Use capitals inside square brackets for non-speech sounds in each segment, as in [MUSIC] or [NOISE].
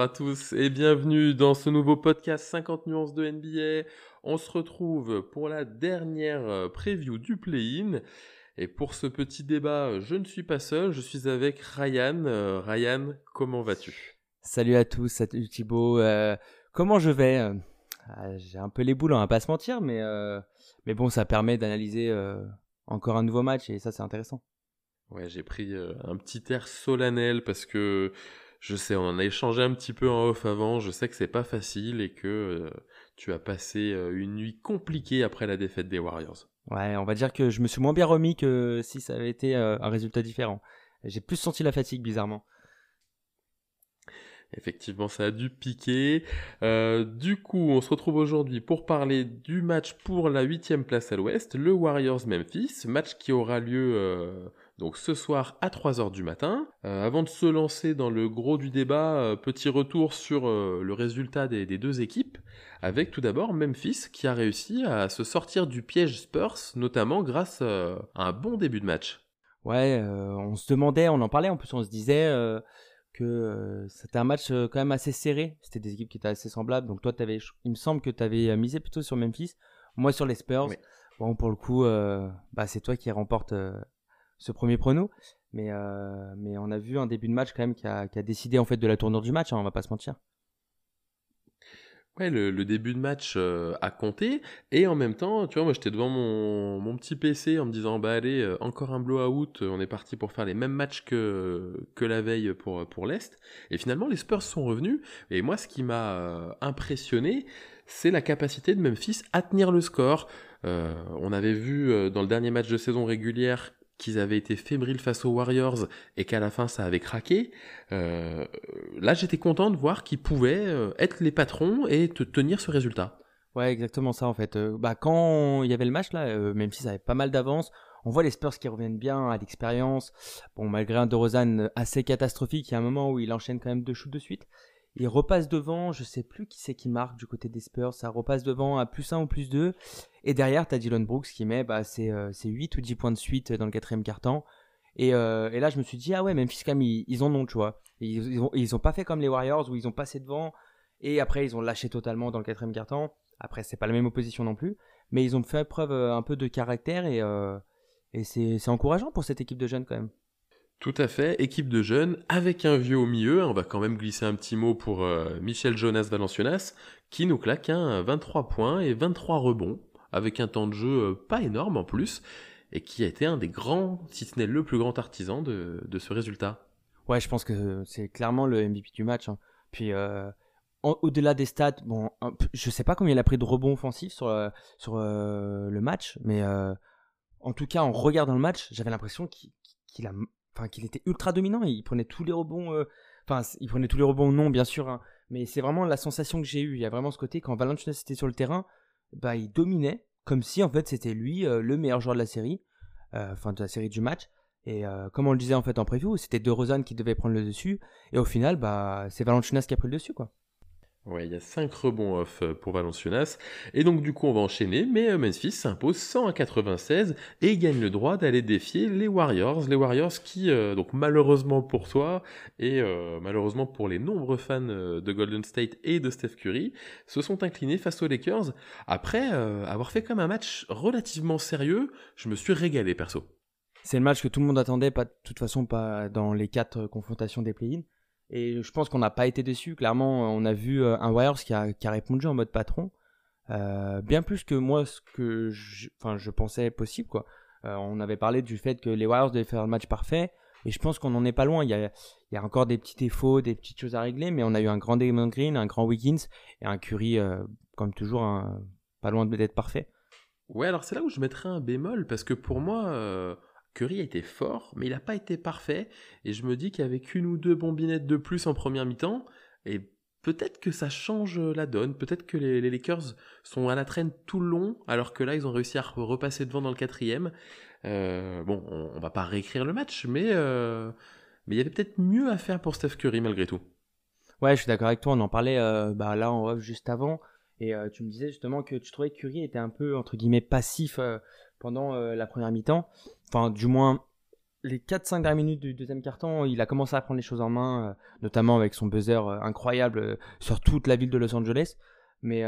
À tous et bienvenue dans ce nouveau podcast 50 nuances de NBA. On se retrouve pour la dernière euh, preview du play-in. Et pour ce petit débat, je ne suis pas seul, je suis avec Ryan. Euh, Ryan, comment vas-tu? Salut à tous, salut Thibaut. Euh, comment je vais? J'ai un peu les boules, on va pas se mentir, mais, mais bon, ça permet d'analyser encore un nouveau match et ça c'est intéressant. Ouais, j'ai pris un petit air solennel parce que je sais, on en a échangé un petit peu en off avant. Je sais que c'est pas facile et que euh, tu as passé euh, une nuit compliquée après la défaite des Warriors. Ouais, on va dire que je me suis moins bien remis que si ça avait été euh, un résultat différent. J'ai plus senti la fatigue bizarrement. Effectivement, ça a dû piquer. du coup, on se retrouve aujourd'hui pour parler du match pour la huitième place à l'ouest, le Warriors-Memphis, match qui aura lieu donc ce soir à 3h du matin. Euh, avant de se lancer dans le gros du débat, euh, petit retour sur euh, le résultat des, deux équipes, avec tout d'abord Memphis qui a réussi à se sortir du piège Spurs, notamment grâce à un bon début de match. Ouais, on se demandait, on en parlait, en plus on se disait que c'était un match quand même assez serré, c'était des équipes qui étaient assez semblables, donc toi avais, il me semble que tu avais misé plutôt sur Memphis, moi sur les Spurs. Bon, pour le coup, bah, c'est toi qui remporte ce premier prono. Mais, euh, mais on a vu un début de match quand même qui a, décidé en fait de la tournure du match, hein, on va pas se mentir. Ouais, le, début de match euh, a compté et en même temps, tu vois, moi j'étais devant mon, petit PC en me disant bah allez, euh, encore un blowout, on est parti pour faire les mêmes matchs que, que la veille pour, pour l'Est. Et finalement, les Spurs sont revenus et moi ce qui m'a impressionné, c'est la capacité de Memphis à tenir le score. on avait vu dans le dernier match de saison régulière qu'ils avaient été fébriles face aux Warriors et qu'à la fin ça avait craqué, euh, là j'étais content de voir qu'ils pouvaient euh, être les patrons et te tenir ce résultat. Ouais, exactement ça en fait. Euh, bah, quand il y avait le match là, même si ça avait pas mal d'avance, on voit les Spurs qui reviennent bien à l'expérience. Bon, malgré un DeRozan assez catastrophique, il y a un moment où il enchaîne quand même deux shoots de suite. Il repasse devant, je sais plus qui c'est qui marque du côté des Spurs, ça repasse devant à plus 1 ou plus 2. Et derrière, tu as Dylan Brooks qui met bah, c'est, 8 euh, ou 10 points de suite dans le quatrième quart-temps. Et, euh, et, là, je me suis dit, ah ouais, même quand ils, ils en ont, tu vois. Ils, ils ont pas fait comme les Warriors où ils ont passé devant et après ils ont lâché totalement dans le quatrième quart-temps. Après, c'est pas la même opposition non plus. Mais ils ont fait preuve euh, un peu de caractère et, et c'est, encourageant pour cette équipe de jeunes quand même. Tout à fait, équipe de jeunes avec un vieux au milieu. On va quand même glisser un petit mot pour euh, Michel Jonas Valenciunas qui nous claque un 23 points et 23 rebonds avec un temps de jeu euh, pas énorme en plus et qui a été un des grands, si ce n'est le plus grand artisan de, ce résultat. Ouais, je pense que c'est clairement le MVP du match. Hein. Puis euh, au-delà des stats, bon, je sais pas combien il a pris de rebonds offensifs sur, sur le match, mais en tout cas en regardant le match, j'avais l'impression qu'il a était ultra dominant il prenait tous les rebonds euh, enfin il prenait tous les rebonds non bien sûr hein. mais c'est vraiment la sensation que j'ai eue il y a vraiment ce côté quand Valanciunas était sur le terrain bah il dominait comme si en fait c'était lui euh, le meilleur joueur de la série euh, enfin de la série du match. Et comme on le disait en fait en preview c'était De Rozan qui devait prendre le dessus. Et au final bah c'est Valanciunas qui a pris le dessus quoi Ouais, il y a 5 rebonds off euh, pour Valenciunas. Et donc du coup on va enchaîner, mais euh, Memphis s'impose 100 à 96 et gagne le droit d'aller défier les Warriors. Les Warriors qui, euh, donc malheureusement pour toi et malheureusement pour les nombreux fans de Golden State et de Steph Curry, se sont inclinés face aux Lakers. Après avoir fait comme un match relativement sérieux, je me suis régalé perso. C'est le match que tout le monde attendait, pas de toute façon pas dans les quatre confrontations des play-ins. Et je pense qu'on n'a pas été déçus. Clairement, on a vu euh, un Warriors qui a, qui a répondu en mode patron. Euh, bien plus que moi, ce que je, je pensais possible. Euh, on avait parlé du fait que les Warriors devaient faire le match parfait. Et je pense qu'on n'en est pas loin. Il y, a, il y a encore des petits défauts, des petites choses à régler. Mais on a eu un grand Damon Green, un grand Wiggins et un Curry, comme toujours, pas loin d'être parfait. Ouais, alors c'est là où je mettrais un bémol. Parce que pour moi Curry a été fort, mais il n'a pas été parfait. Et je me dis qu'avec une ou deux bombinettes de plus en première mi-temps, et peut-être que ça change la donne. Peut-être que les, Lakers sont à la traîne tout le long, alors que là, ils ont réussi à repasser devant dans le quatrième. Euh, bon, on, ne va pas réécrire le match, mais euh, mais il y avait peut-être mieux à faire pour Steph Curry malgré tout. Ouais, je suis d'accord avec toi. On en parlait euh, bah, là en off juste avant. Et tu me disais justement que tu trouvais que Curry était un peu, entre guillemets, passif pendant la première mi-temps. Enfin, du moins, les 4-5 dernières minutes du deuxième carton, il a commencé à prendre les choses en main, notamment avec son buzzer incroyable sur toute la ville de Los Angeles. Mais,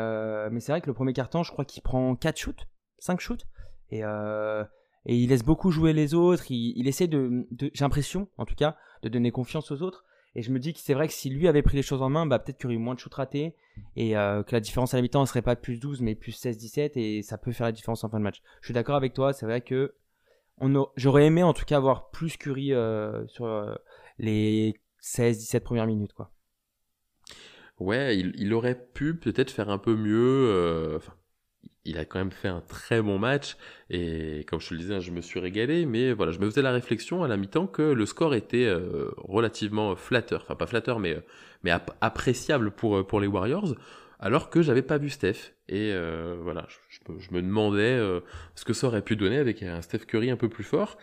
mais c'est vrai que le premier carton, je crois qu'il prend 4 shoots, 5 shoots. Et, et il laisse beaucoup jouer les autres. Il, essaie de, j'ai l'impression, en tout cas, de donner confiance aux autres. Et je me dis que c'est vrai que si lui avait pris les choses en main, bah, peut-être qu'il aurait eu moins de shoots ratés et euh, que la différence à mi-temps ne serait pas plus 12 mais plus 16-17 et ça peut faire la différence en fin de match. Je suis d'accord avec toi, c'est vrai que on j'aurais aimé en tout cas avoir plus Curry euh, sur euh, les 16-17 premières minutes. quoi. Ouais, il, aurait pu peut-être faire un peu mieux. Enfin, il a quand même fait un très bon match et comme je te le disais, je me suis régalé. Mais voilà, je me faisais la réflexion à la mi-temps que le score était euh, relativement flatteur, enfin pas flatteur, mais mais appréciable pour euh, pour les Warriors, alors que j'avais pas vu Steph. Et euh, voilà, je, me demandais ce que ça aurait pu donner avec un Steph Curry un peu plus fort.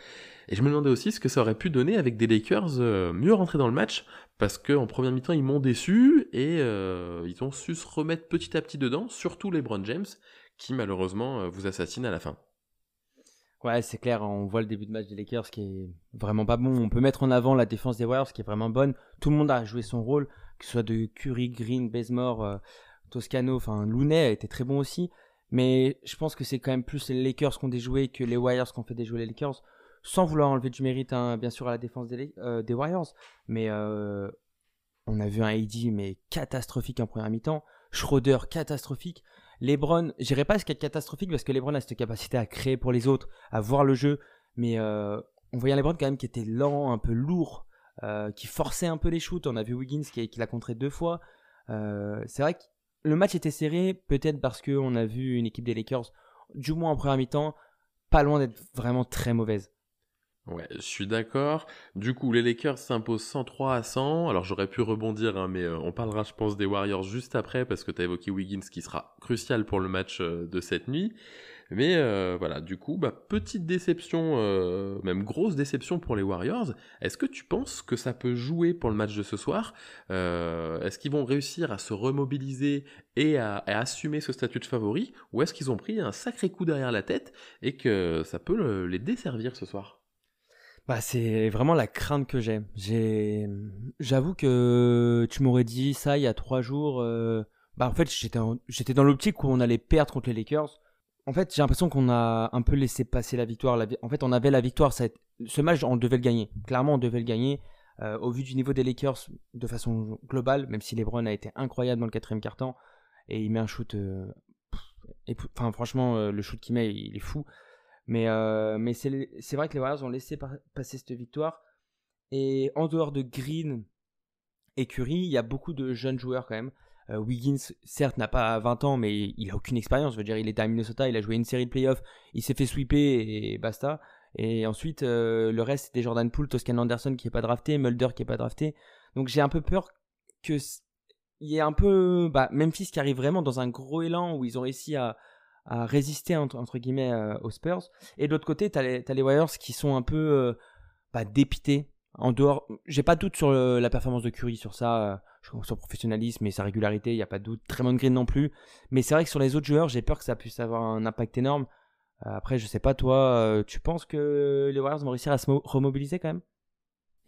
Et je me demandais aussi ce que ça aurait pu donner avec des Lakers mieux rentrés dans le match, parce qu'en première mi-temps, ils m'ont déçu et ils ont su se remettre petit à petit dedans, surtout les Brown James, qui malheureusement euh, vous assassine à la fin. Ouais, c'est clair, on voit le début de match des Lakers qui est vraiment pas bon. On peut mettre en avant la défense des Warriors qui est vraiment bonne. Tout le monde a joué son rôle, que ce soit de Curry, Green, Bazemore, euh, Toscano, enfin Looney a été très bon aussi. Mais je pense que c'est quand même plus les Lakers qui ont déjoué que les Warriors qui ont fait déjouer les Lakers. Sans vouloir enlever du mérite, hein, bien sûr, à la défense des, euh, Warriors. Mais on a vu un AD mais catastrophique en première mi-temps. Schroeder catastrophique. LeBron, j'irai pas ce est catastrophique parce que LeBron a cette capacité à créer pour les autres, à voir le jeu, mais euh, on voyait LeBron quand même qui était lent, un peu lourd, euh, qui forçait un peu les shoots. On a vu Wiggins qui, l'a contré deux fois. Euh, c'est vrai que le match était serré, peut-être parce qu'on a vu une équipe des Lakers, du moins en première mi-temps, pas loin d'être vraiment très mauvaise. Ouais, je suis d'accord. Du coup, les Lakers s'imposent 103 à 100. Alors j'aurais pu rebondir, hein, mais euh, on parlera, je pense, des Warriors juste après, parce que tu as évoqué Wiggins qui sera crucial pour le match euh, de cette nuit. Mais euh, voilà, du coup, bah, petite déception, même grosse déception pour les Warriors. Est-ce que tu penses que ça peut jouer pour le match de ce soir? Est-ce qu'ils vont réussir à se remobiliser et à, assumer ce statut de favori? Ou est-ce qu'ils ont pris un sacré coup derrière la tête et que ça peut les desservir ce soir? Bah, c'est vraiment la crainte que j'ai. J'avoue que tu m'aurais dit ça il y a trois jours. Euh, bah, en fait, j'étais dans l'optique où on allait perdre contre les Lakers. En fait, j'ai l'impression qu'on a un peu laissé passer la victoire. En fait, on avait la victoire. Ce match, on devait le gagner. Clairement, on devait le gagner. Euh, au vu du niveau des Lakers de façon globale, même si LeBron a été incroyable dans le quatrième quart-temps et il met un shoot. Euh, enfin, franchement, le shoot qu'il met, il est fou. Mais, euh, mais c'est vrai que les Warriors ont laissé passer cette victoire. Et en dehors de Green et Curry, il y a beaucoup de jeunes joueurs quand même. Euh, Wiggins, certes, n'a pas 20 ans, mais il a aucune expérience. Je dire, il était à Minnesota, il a joué une série de playoffs, il s'est fait sweeper et basta. Et ensuite, euh, le reste, c'était Jordan Poole, Toscan Anderson qui n'est pas drafté, Mulder qui n'est pas drafté. Donc j'ai un peu peur que il y ait un peu bah, Memphis qui arrive vraiment dans un gros élan où ils ont réussi à, résister entre, guillemets euh, aux Spurs. Et de l'autre côté, tu as, les Warriors qui sont un peu bah, dépités. En dehors, j'ai pas de doute sur la performance de Curry sur ça, son professionnalisme et sa régularité, il n'y a pas de doute. Bonne Green non plus. Mais c'est vrai que sur les autres joueurs, j'ai peur que ça puisse avoir un impact énorme. après, je sais pas, toi, tu penses que les Warriors vont réussir à se remobiliser quand même?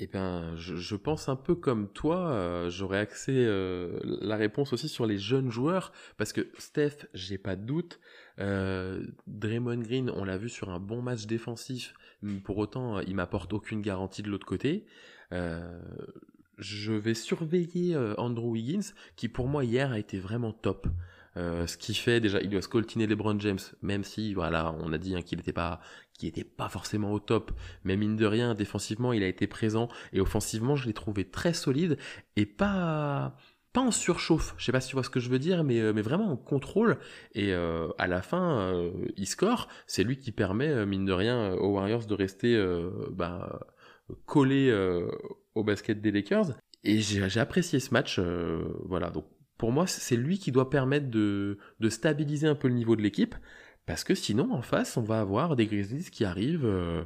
Eh bien, je, pense un peu comme toi, euh, j'aurais axé euh, la réponse aussi sur les jeunes joueurs, parce que Steph, j'ai pas de doute, euh, Draymond Green, on l'a vu sur un bon match défensif, pour autant, il m'apporte aucune garantie de l'autre côté. Je vais surveiller Andrew Wiggins, qui pour moi hier a été vraiment top. Euh, ce qui fait déjà, il doit scoltiner LeBron James, même si voilà, on a dit hein, qu'il n'était pas, pas forcément au top, mais mine de rien, défensivement, il a été présent et offensivement, je l'ai trouvé très solide et pas pas en surchauffe. Je sais pas si tu vois ce que je veux dire, mais euh, vraiment en contrôle et euh, à la fin, il score. C'est lui qui permet mine de rien aux Warriors de rester bah, collé au basket des Lakers. Et j'ai apprécié ce match, voilà. Donc pour moi, c'est lui qui doit permettre de, stabiliser un peu le niveau de l'équipe, parce que sinon, en face, on va avoir des Grizzlies qui arrivent euh,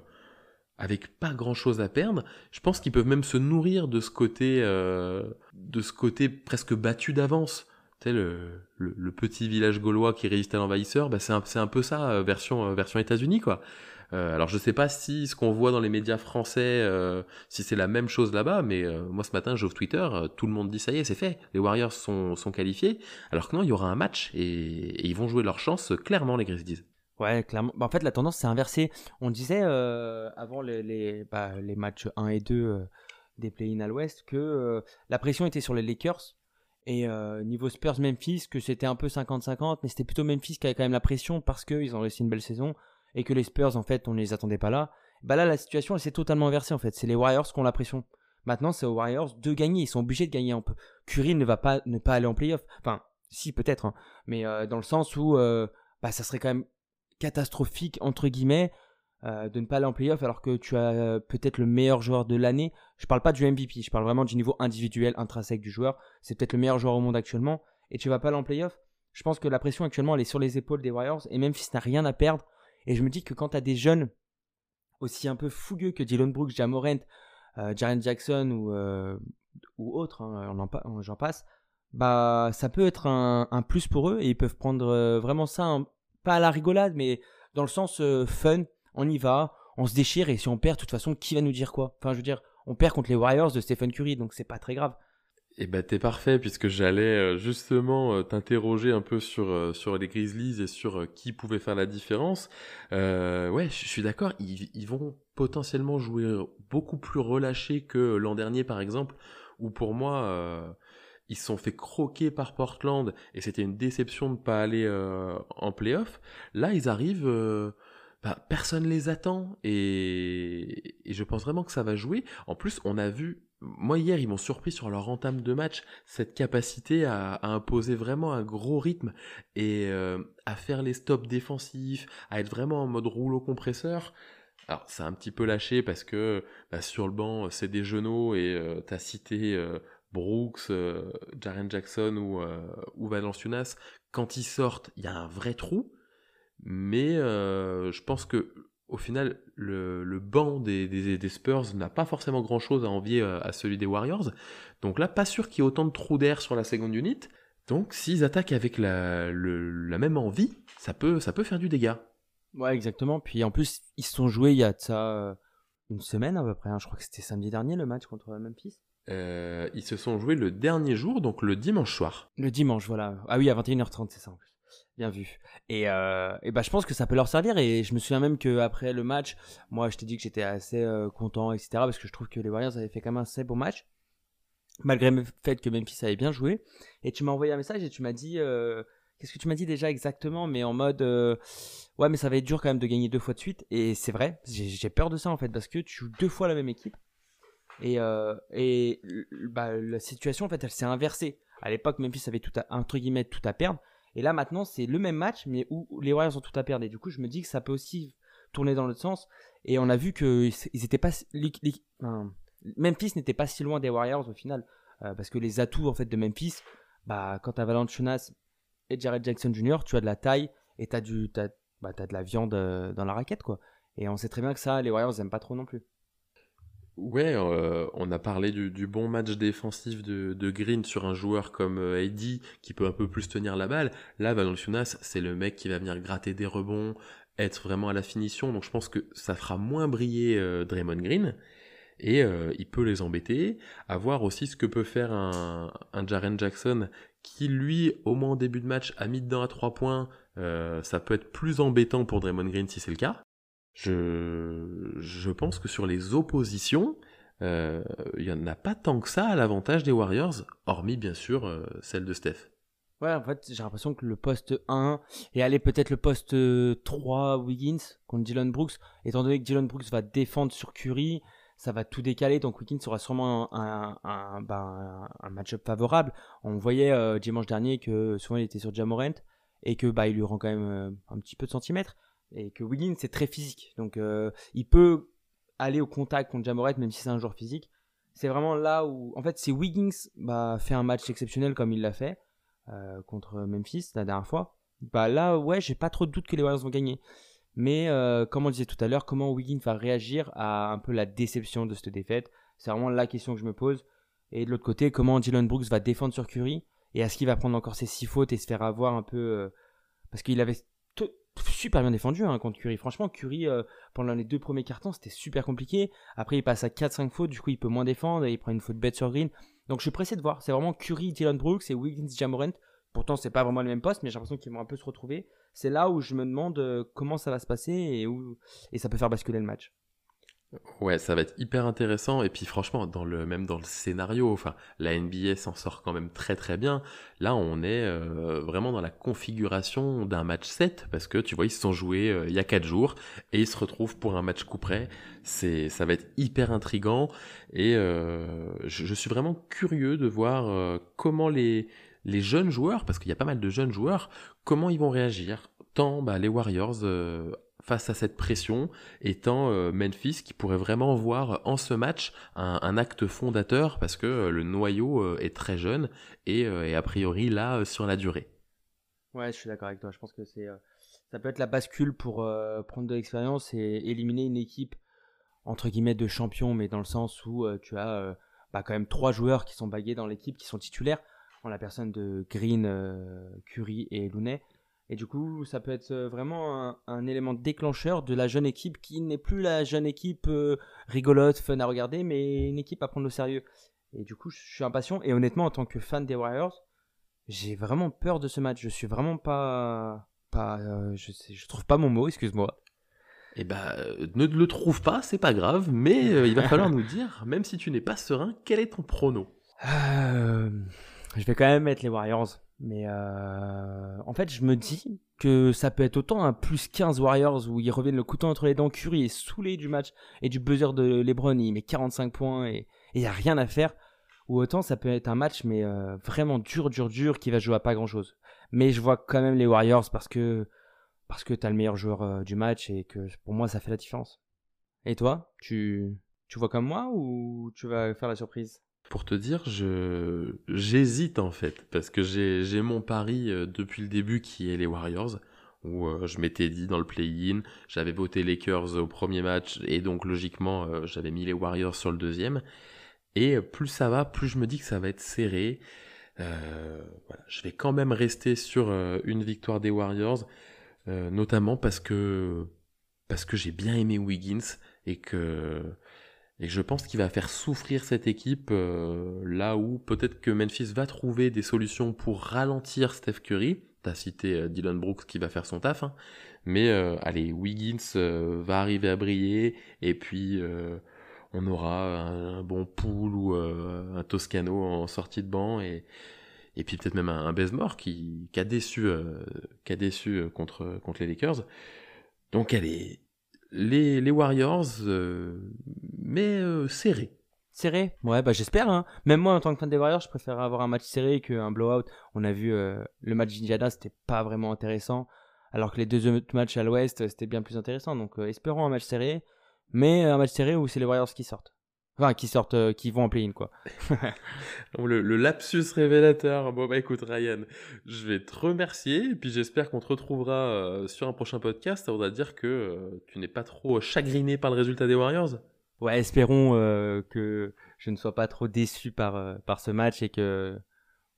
avec pas grand-chose à perdre. Je pense qu'ils peuvent même se nourrir de ce côté, euh, de ce côté presque battu d'avance. Tu sais, le, petit village gaulois qui résiste à l'envahisseur, bah c'est un, peu ça, euh, version, version États-Unis, quoi. Euh, alors je sais pas si ce qu'on voit dans les médias français, euh, si c'est la même chose là-bas, mais euh, moi ce matin j'ouvre Twitter, tout le monde dit ça y est, c'est fait, les Warriors sont, sont qualifiés, alors que non, il y aura un match et, ils vont jouer leur chance clairement les Grizzlies. Ouais, clairement. Bah, en fait, la tendance s'est inversée. On disait avant les, les, bah, matchs 1 et 2 des play-in à l'ouest que la pression était sur les Lakers et niveau Spurs Memphis, que c'était un peu 50-50, mais c'était plutôt Memphis qui avait quand même la pression parce qu'ils ont réussi une belle saison et que les Spurs, en fait, on ne les attendait pas là. Bah là, la situation, elle s'est totalement inversée, en fait. C'est les Warriors qui ont la pression. Maintenant, c'est aux Warriors de gagner. Ils sont obligés de gagner un peu. Curry ne va pas ne pas aller en playoff. Enfin, si, peut-être. Hein. Mais dans le sens où bah, ça serait quand même catastrophique, entre guillemets, euh, de ne pas aller en playoff alors que tu as euh, peut-être le meilleur joueur de l'année. Je parle pas du MVP, je parle vraiment du niveau individuel, intrinsèque du joueur. C'est peut-être le meilleur joueur au monde actuellement et tu vas pas aller en playoff? Je pense que la pression actuellement elle est sur les épaules des Warriors et Memphis n'a rien à perdre. Et je me dis que quand tu des jeunes aussi un peu fougueux que Dylan Brooks, Jamorant, euh, Jaren Jackson ou, euh, ou autres, hein, j'en passe, bah ça peut être un, plus pour eux et ils peuvent prendre vraiment ça, pas à la rigolade, mais dans le sens fun on y va, on se déchire et si on perd, de toute façon, qui va nous dire quoi? Enfin, je veux dire, on perd contre les Warriors de Stephen Curry, donc c'est pas très grave. Eh ben t'es parfait puisque j'allais euh, justement euh, t'interroger un peu sur euh, sur les Grizzlies et sur qui pouvait faire la différence. ouais, je suis d'accord, ils, vont potentiellement jouer beaucoup plus relâchés que l'an dernier par exemple, où pour moi ils se sont fait croquer par Portland et c'était une déception de ne pas aller en playoff. Là ils arrivent bah, personne les attend et... je pense vraiment que ça va jouer. En plus, on a vu, moi hier, ils m'ont surpris sur leur entame de match, cette capacité à, imposer vraiment un gros rythme et euh, à faire les stops défensifs, à être vraiment en mode rouleau compresseur. Alors, c'est un petit peu lâché parce que bah, sur le banc, c'est des genoux et euh, tu as cité euh, Brooks, Jaren Jackson ou, ou Valanciunas. Quand ils sortent, il y a un vrai trou. Mais euh, je pense que au final, le, le banc des, des, Spurs n'a pas forcément grand-chose à envier euh, à celui des Warriors. Donc là, pas sûr qu'il y ait autant de trous d'air sur la seconde unit. Donc s'ils attaquent avec la, la même envie, ça peut, ça peut faire du dégât. Ouais, exactement. Puis en plus, ils se sont joués il y a ça euh, une semaine à peu près. Hein. Je crois que c'était samedi dernier le match contre Memphis. ils se sont joués le dernier jour, donc le dimanche soir. Le dimanche, voilà. Ah oui, à 21h30, c'est ça en plus. Bien vu. Et, euh, et bah, je pense que ça peut leur servir. Et je me souviens même qu'après le match, moi, je t'ai dit que j'étais assez euh, content, etc. Parce que je trouve que les Warriors avaient fait quand même un assez bon match. Malgré le fait que Memphis avait bien joué. Et tu m'as envoyé un message et tu m'as dit. Euh, qu'est-ce que tu m'as dit déjà exactement Mais en mode. ouais, mais ça va être dur quand même de gagner deux fois de suite. Et c'est vrai. J'ai peur de ça en fait. Parce que tu joues deux fois la même équipe. Et, et bah, la situation en fait, elle s'est inversée. À l'époque, Memphis avait tout à, entre guillemets tout à perdre. Et là maintenant, c'est le même match, mais où les Warriors ont tout à perdre. Et du coup, je me dis que ça peut aussi tourner dans l'autre sens. Et on a vu que étaient pas, Memphis n'était pas si loin des Warriors au final, euh, parce que les atouts en fait de Memphis, bah quand t'as Valanciunas et Jared Jackson Jr., tu as de la taille et t'as du, bah, de la viande euh, dans la raquette quoi. Et on sait très bien que ça, les Warriors n'aiment pas trop non plus. Ouais, euh, on a parlé du, bon match défensif de, Green sur un joueur comme euh, qui peut un peu plus tenir la balle. Là, Valanciunas, c'est le mec qui va venir gratter des rebonds, être vraiment à la finition. Donc je pense que ça fera moins briller euh, Draymond Green et il peut les embêter. À voir aussi ce que peut faire un, un Jaren Jackson qui lui, au moins au début de match, a mis dedans à 3 points. ça peut être plus embêtant pour Draymond Green si c'est le cas. Je, pense que sur les oppositions, euh, il n'y en a pas tant que ça à l'avantage des Warriors, hormis bien sûr euh, celle de Steph. Ouais, en fait, j'ai l'impression que le poste 1 et aller peut-être le poste 3 Wiggins contre Dylan Brooks, étant donné que Dylan Brooks va défendre sur Curry, ça va tout décaler, donc Wiggins aura sûrement un, un match-up favorable. On voyait euh, dimanche dernier que souvent il était sur Jamorant et que bah, il lui rend quand même un petit peu de centimètres et que Wiggins c'est très physique. Donc euh, il peut aller au contact contre Jamoret même si c'est un joueur physique. C'est vraiment là où en fait si Wiggins bah, fait un match exceptionnel comme il l'a fait euh, contre Memphis la dernière fois, bah là ouais j'ai pas trop de doute que les Warriors vont gagner. Mais euh, comme on disait tout à l'heure, comment Wiggins va réagir à un peu la déception de cette défaite C'est vraiment la question que je me pose. Et de l'autre côté, comment Dylan Brooks va défendre sur Curry Et est-ce qu'il va prendre encore ses six fautes et se faire avoir un peu... parce qu'il avait super bien défendu hein, contre Curry. Franchement, Curry, euh, pendant les deux premiers cartons, c'était super compliqué. Après, il passe à 4-5 fautes, du coup, il peut moins défendre et il prend une faute bête sur Green. Donc, je suis pressé de voir. C'est vraiment Curry, Dylan Brooks et Wiggins, Jamorant. Pourtant, c'est pas vraiment le même poste, mais j'ai l'impression qu'ils vont un peu se retrouver. C'est là où je me demande euh, comment ça va se passer et, où... et ça peut faire basculer le match. Ouais, ça va être hyper intéressant. Et puis franchement, même dans le scénario, enfin, la NBA s'en sort quand même très très bien. Là, on est euh, vraiment dans la configuration d'un match 7 parce que tu vois, ils se sont joués euh, il y a 4 jours et ils se retrouvent pour un match coup près. Ça va être hyper intrigant et euh, je, suis vraiment curieux de voir comment les les jeunes joueurs, parce qu'il y a pas mal de jeunes joueurs, comment ils vont réagir. Tant bah, les Warriors face à cette pression, étant euh, Memphis qui pourrait vraiment voir en ce match un, acte fondateur parce que euh, le noyau euh, est très jeune et, a priori là sur la durée. Ouais, je suis d'accord avec toi. Je pense que c'est ça peut être la bascule pour prendre de l'expérience et éliminer une équipe entre guillemets de champions, mais dans le sens où tu as bah, quand même trois joueurs qui sont bagués dans l'équipe, qui sont titulaires, en la personne de Green, Curry et Looney. Et du coup, ça peut être euh, vraiment un, élément déclencheur de la jeune équipe qui n'est plus la jeune équipe euh, rigolote, fun à regarder, mais une équipe à prendre au sérieux. Et du coup, je suis impatient. Et honnêtement, en tant que fan des Warriors, j'ai vraiment peur de ce match. Je suis vraiment pas. pas euh, je, sais, je trouve pas mon mot, excuse-moi. Eh ben, ne le trouve pas, c'est pas grave, mais il va falloir [LAUGHS] nous dire, même si tu n'es pas serein, quel est ton prono? Je vais quand même mettre les Warriors. Mais euh, en fait, je me dis que ça peut être autant un plus 15 Warriors où ils reviennent le couteau entre les dents. Curry est saoulé du match et du buzzer de LeBron. Il met 45 points et il n'y a rien à faire. Ou autant ça peut être un match, mais euh, vraiment dur, dur, dur, qui va jouer à pas grand chose. Mais je vois quand même les Warriors parce que parce que t'as le meilleur joueur euh, du match et que pour moi ça fait la différence. Et toi, tu tu vois comme moi ou tu vas faire la surprise? Pour te dire, je j'hésite en fait parce que j'ai mon pari euh, depuis le début qui est les Warriors où euh, je m'étais dit dans le play-in, j'avais voté Lakers au premier match et donc logiquement euh, j'avais mis les Warriors sur le deuxième. Et plus ça va, plus je me dis que ça va être serré. je vais quand même rester sur une victoire des Warriors, notamment parce que parce que j'ai bien aimé Wiggins et que et je pense qu'il va faire souffrir cette équipe euh, là où peut-être que Memphis va trouver des solutions pour ralentir Steph Curry. T'as cité euh, Dylan Brooks qui va faire son taf. Hein. Mais euh, allez, Wiggins va arriver à briller. Et puis on aura un, bon Pool ou un Toscano en sortie de banc. Et, et puis peut-être même un, un qui, qui, a déçu, qui a déçu contre, contre les Lakers. Donc allez, les, Warriors, euh, mais euh, serré. Serré Ouais, bah j'espère. Hein. Même moi, en tant que fan des Warriors, je préfère avoir un match serré qu'un blowout. On a vu euh, le match d'Indiana, c'était pas vraiment intéressant. Alors que les deux autres matchs à l'ouest, c'était bien plus intéressant. Donc espérons un match serré. Mais un match serré où c'est les Warriors qui sortent. Enfin, qui sortent, euh, qui vont en play-in, quoi. [LAUGHS] le, le, lapsus révélateur. Bon, bah écoute, Ryan, je vais te remercier, et puis j'espère qu'on te retrouvera euh, sur un prochain podcast. Ça voudra dire que euh, tu n'es pas trop chagriné par le résultat des Warriors? Ouais, espérons que je ne sois pas trop déçu par, par ce match et que,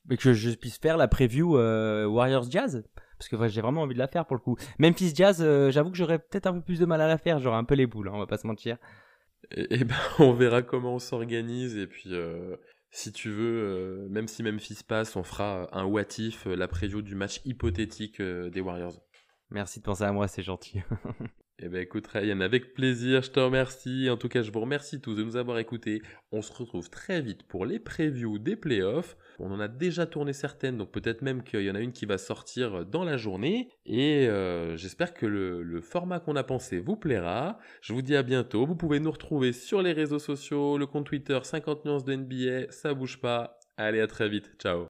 et que je puisse faire la preview Warriors Jazz. Parce que j'ai vraiment envie de la faire pour le coup. Memphis Jazz, j'avoue que j'aurais peut-être un peu plus de mal à la faire. J'aurais un peu les boules, hein, on va pas se mentir. Et, ben, [LAUGHS] on verra comment on s'organise. Et puis, euh, si tu veux, euh, même si Memphis passe, on fera un what if, euh, la preview du match hypothétique des Warriors. Merci de penser à moi, c'est gentil. [LAUGHS] Eh bien écoute Ryan, avec plaisir, je te remercie. En tout cas, je vous remercie tous de nous avoir écoutés. On se retrouve très vite pour les previews des playoffs. On en a déjà tourné certaines, donc peut-être même qu'il y en a une qui va sortir dans la journée. Et euh, j'espère que le, format qu'on a pensé vous plaira. Je vous dis à bientôt. Vous pouvez nous retrouver sur les réseaux sociaux, le compte Twitter 50 nuances de NBA, ça bouge pas. Allez, à très vite. Ciao.